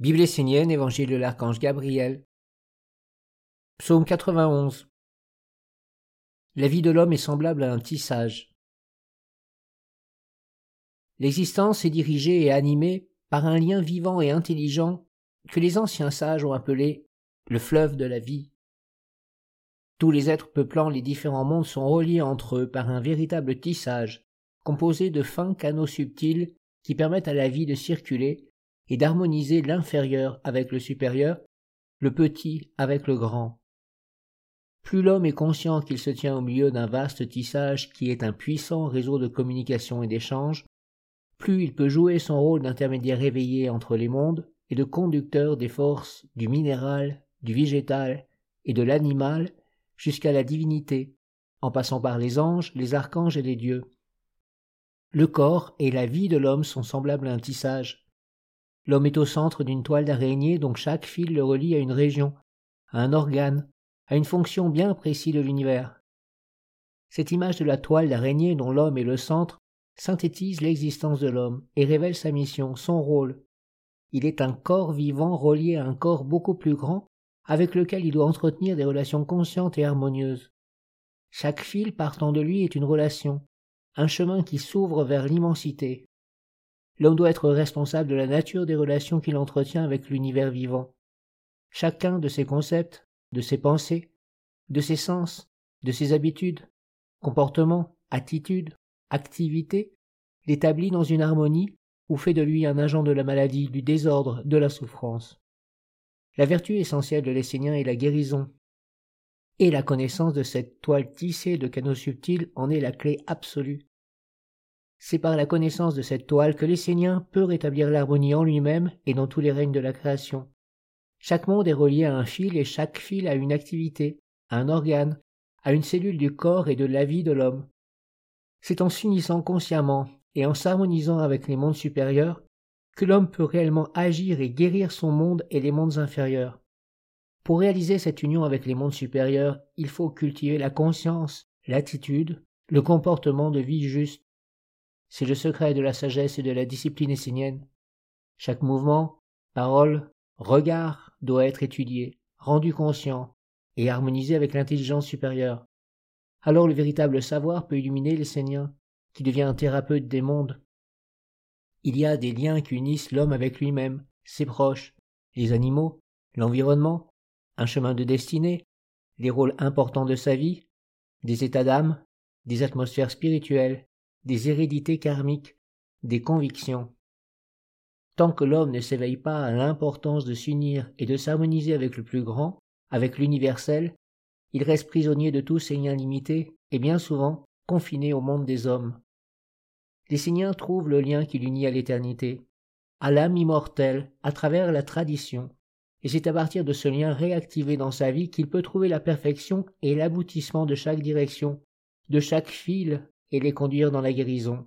Bible essénienne, Évangile de l'archange Gabriel. Psaume 91. La vie de l'homme est semblable à un tissage. L'existence est dirigée et animée par un lien vivant et intelligent que les anciens sages ont appelé le fleuve de la vie. Tous les êtres peuplant les différents mondes sont reliés entre eux par un véritable tissage, composé de fins canaux subtils qui permettent à la vie de circuler et d'harmoniser l'inférieur avec le supérieur, le petit avec le grand. Plus l'homme est conscient qu'il se tient au milieu d'un vaste tissage qui est un puissant réseau de communication et d'échange, plus il peut jouer son rôle d'intermédiaire éveillé entre les mondes et de conducteur des forces du minéral, du végétal et de l'animal jusqu'à la divinité, en passant par les anges, les archanges et les dieux. Le corps et la vie de l'homme sont semblables à un tissage. L'homme est au centre d'une toile d'araignée dont chaque fil le relie à une région, à un organe, à une fonction bien précise de l'univers. Cette image de la toile d'araignée dont l'homme est le centre synthétise l'existence de l'homme et révèle sa mission, son rôle. Il est un corps vivant relié à un corps beaucoup plus grand avec lequel il doit entretenir des relations conscientes et harmonieuses. Chaque fil partant de lui est une relation, un chemin qui s'ouvre vers l'immensité. L'homme doit être responsable de la nature des relations qu'il entretient avec l'univers vivant. Chacun de ses concepts, de ses pensées, de ses sens, de ses habitudes, comportements, attitudes, activités, l'établit dans une harmonie ou fait de lui un agent de la maladie, du désordre, de la souffrance. La vertu essentielle de l'essénien est la guérison, et la connaissance de cette toile tissée de canaux subtils en est la clé absolue. C'est par la connaissance de cette toile que l'Essénien peut rétablir l'harmonie en lui-même et dans tous les règnes de la création. Chaque monde est relié à un fil et chaque fil a une activité, à un organe, à une cellule du corps et de la vie de l'homme. C'est en s'unissant consciemment et en s'harmonisant avec les mondes supérieurs que l'homme peut réellement agir et guérir son monde et les mondes inférieurs. Pour réaliser cette union avec les mondes supérieurs, il faut cultiver la conscience, l'attitude, le comportement de vie juste, c'est le secret de la sagesse et de la discipline essénienne. Chaque mouvement, parole, regard doit être étudié, rendu conscient et harmonisé avec l'intelligence supérieure. Alors le véritable savoir peut illuminer l'essénien, qui devient un thérapeute des mondes. Il y a des liens qui unissent l'homme avec lui-même, ses proches, les animaux, l'environnement, un chemin de destinée, les rôles importants de sa vie, des états d'âme, des atmosphères spirituelles, des hérédités karmiques, des convictions. Tant que l'homme ne s'éveille pas à l'importance de s'unir et de s'harmoniser avec le plus grand, avec l'universel, il reste prisonnier de tous ses liens limités et bien souvent confiné au monde des hommes. Les Signiens trouvent le lien qui l'unit à l'éternité, à l'âme immortelle, à travers la tradition, et c'est à partir de ce lien réactivé dans sa vie qu'il peut trouver la perfection et l'aboutissement de chaque direction, de chaque fil et les conduire dans la guérison.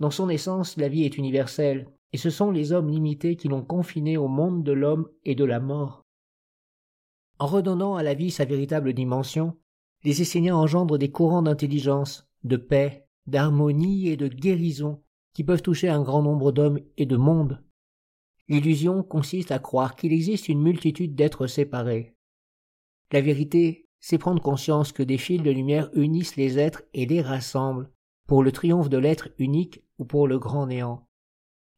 Dans son essence, la vie est universelle, et ce sont les hommes limités qui l'ont confiné au monde de l'homme et de la mort. En redonnant à la vie sa véritable dimension, les Esséniens engendrent des courants d'intelligence, de paix, d'harmonie et de guérison qui peuvent toucher un grand nombre d'hommes et de mondes. L'illusion consiste à croire qu'il existe une multitude d'êtres séparés. La vérité c'est prendre conscience que des fils de lumière unissent les êtres et les rassemblent, pour le triomphe de l'être unique ou pour le grand néant.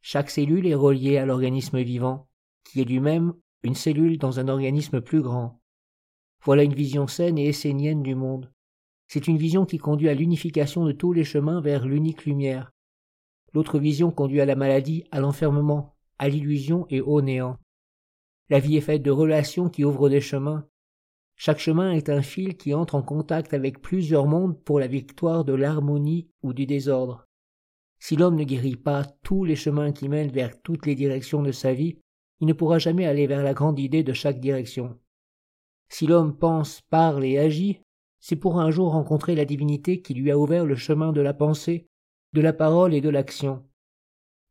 Chaque cellule est reliée à l'organisme vivant, qui est lui-même une cellule dans un organisme plus grand. Voilà une vision saine et essénienne du monde. C'est une vision qui conduit à l'unification de tous les chemins vers l'unique lumière. L'autre vision conduit à la maladie, à l'enfermement, à l'illusion et au néant. La vie est faite de relations qui ouvrent des chemins, chaque chemin est un fil qui entre en contact avec plusieurs mondes pour la victoire de l'harmonie ou du désordre. Si l'homme ne guérit pas tous les chemins qui mènent vers toutes les directions de sa vie, il ne pourra jamais aller vers la grande idée de chaque direction. Si l'homme pense, parle et agit, c'est pour un jour rencontrer la divinité qui lui a ouvert le chemin de la pensée, de la parole et de l'action.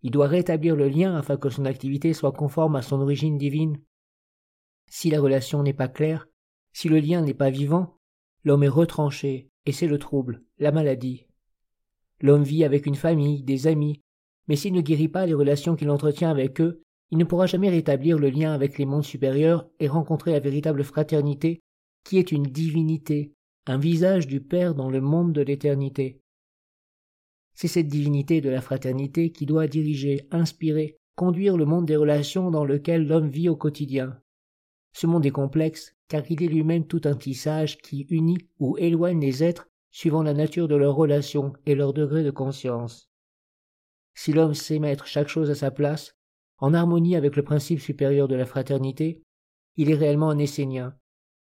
Il doit rétablir le lien afin que son activité soit conforme à son origine divine. Si la relation n'est pas claire, si le lien n'est pas vivant, l'homme est retranché, et c'est le trouble, la maladie. L'homme vit avec une famille, des amis, mais s'il ne guérit pas les relations qu'il entretient avec eux, il ne pourra jamais rétablir le lien avec les mondes supérieurs et rencontrer la véritable fraternité qui est une divinité, un visage du Père dans le monde de l'éternité. C'est cette divinité de la fraternité qui doit diriger, inspirer, conduire le monde des relations dans lequel l'homme vit au quotidien. Ce monde est complexe, car il est lui-même tout un tissage qui unit ou éloigne les êtres suivant la nature de leurs relations et leur degré de conscience. Si l'homme sait mettre chaque chose à sa place, en harmonie avec le principe supérieur de la fraternité, il est réellement un Essénien,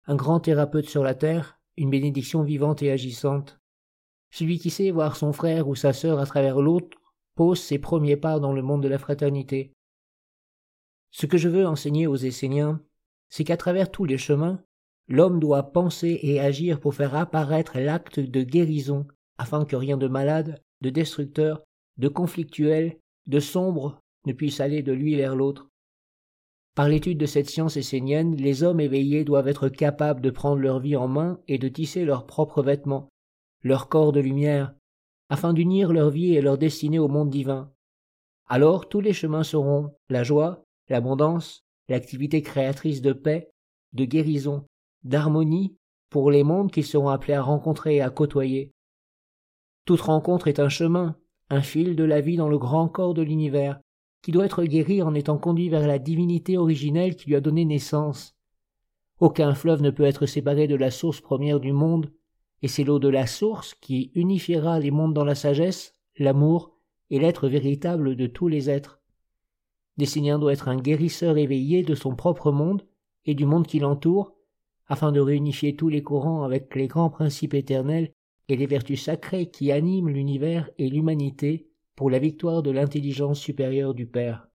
un grand thérapeute sur la terre, une bénédiction vivante et agissante. Celui qui sait voir son frère ou sa sœur à travers l'autre pose ses premiers pas dans le monde de la fraternité. Ce que je veux enseigner aux Esséniens, c'est qu'à travers tous les chemins, l'homme doit penser et agir pour faire apparaître l'acte de guérison, afin que rien de malade, de destructeur, de conflictuel, de sombre ne puisse aller de lui vers l'autre. Par l'étude de cette science essénienne, les hommes éveillés doivent être capables de prendre leur vie en main et de tisser leurs propres vêtements, leur corps de lumière, afin d'unir leur vie et leur destinée au monde divin. Alors tous les chemins seront la joie, l'abondance, l'activité créatrice de paix, de guérison, d'harmonie pour les mondes qu'ils seront appelés à rencontrer et à côtoyer. Toute rencontre est un chemin, un fil de la vie dans le grand corps de l'univers, qui doit être guéri en étant conduit vers la divinité originelle qui lui a donné naissance. Aucun fleuve ne peut être séparé de la source première du monde, et c'est l'eau de la source qui unifiera les mondes dans la sagesse, l'amour et l'être véritable de tous les êtres. Doit être un guérisseur éveillé de son propre monde et du monde qui l'entoure, afin de réunifier tous les courants avec les grands principes éternels et les vertus sacrées qui animent l'univers et l'humanité pour la victoire de l'intelligence supérieure du Père.